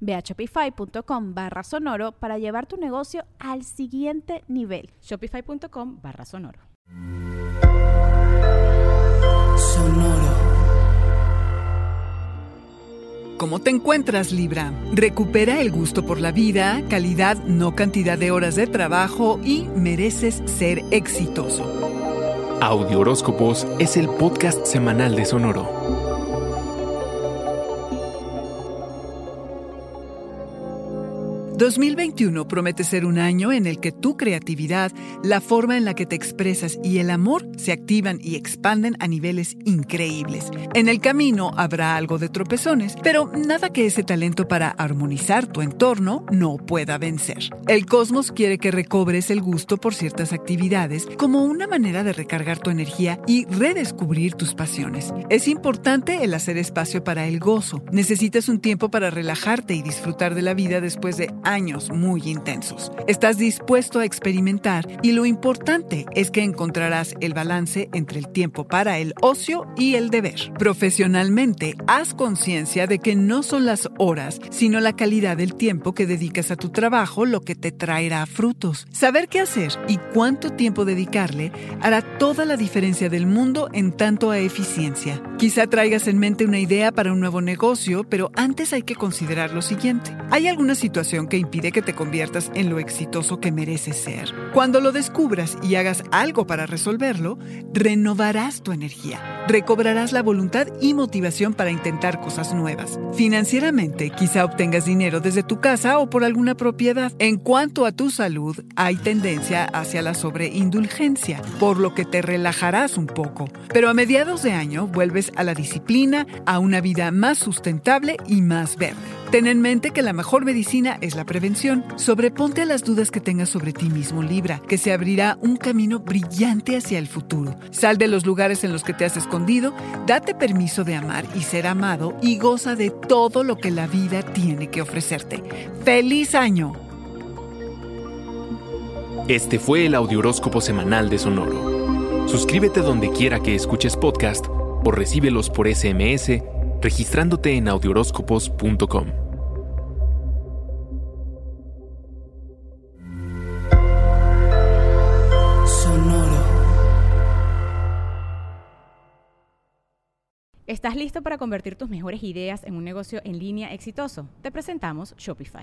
Ve a shopify.com barra sonoro para llevar tu negocio al siguiente nivel. Shopify.com barra sonoro. Sonoro. ¿Cómo te encuentras, Libra? Recupera el gusto por la vida, calidad, no cantidad de horas de trabajo y mereces ser exitoso. Audio Horóscopos es el podcast semanal de Sonoro. 2021 promete ser un año en el que tu creatividad, la forma en la que te expresas y el amor se activan y expanden a niveles increíbles. En el camino habrá algo de tropezones, pero nada que ese talento para armonizar tu entorno no pueda vencer. El cosmos quiere que recobres el gusto por ciertas actividades como una manera de recargar tu energía y redescubrir tus pasiones. Es importante el hacer espacio para el gozo. Necesitas un tiempo para relajarte y disfrutar de la vida después de años muy intensos. Estás dispuesto a experimentar y lo importante es que encontrarás el balance entre el tiempo para el ocio y el deber. Profesionalmente, haz conciencia de que no son las horas, sino la calidad del tiempo que dedicas a tu trabajo lo que te traerá frutos. Saber qué hacer y cuánto tiempo dedicarle hará toda la diferencia del mundo en tanto a eficiencia. Quizá traigas en mente una idea para un nuevo negocio, pero antes hay que considerar lo siguiente. ¿Hay alguna situación que impide que te conviertas en lo exitoso que mereces ser. Cuando lo descubras y hagas algo para resolverlo, renovarás tu energía, recobrarás la voluntad y motivación para intentar cosas nuevas. Financieramente, quizá obtengas dinero desde tu casa o por alguna propiedad. En cuanto a tu salud, hay tendencia hacia la sobreindulgencia, por lo que te relajarás un poco. Pero a mediados de año vuelves a la disciplina, a una vida más sustentable y más verde. Ten en mente que la mejor medicina es la prevención. Sobreponte a las dudas que tengas sobre ti mismo, Libra, que se abrirá un camino brillante hacia el futuro. Sal de los lugares en los que te has escondido, date permiso de amar y ser amado y goza de todo lo que la vida tiene que ofrecerte. ¡Feliz año! Este fue el Audioróscopo Semanal de Sonoro. Suscríbete donde quiera que escuches podcast o recíbelos por SMS registrándote en audioróscopos.com. Sonoro. ¿Estás listo para convertir tus mejores ideas en un negocio en línea exitoso? Te presentamos Shopify.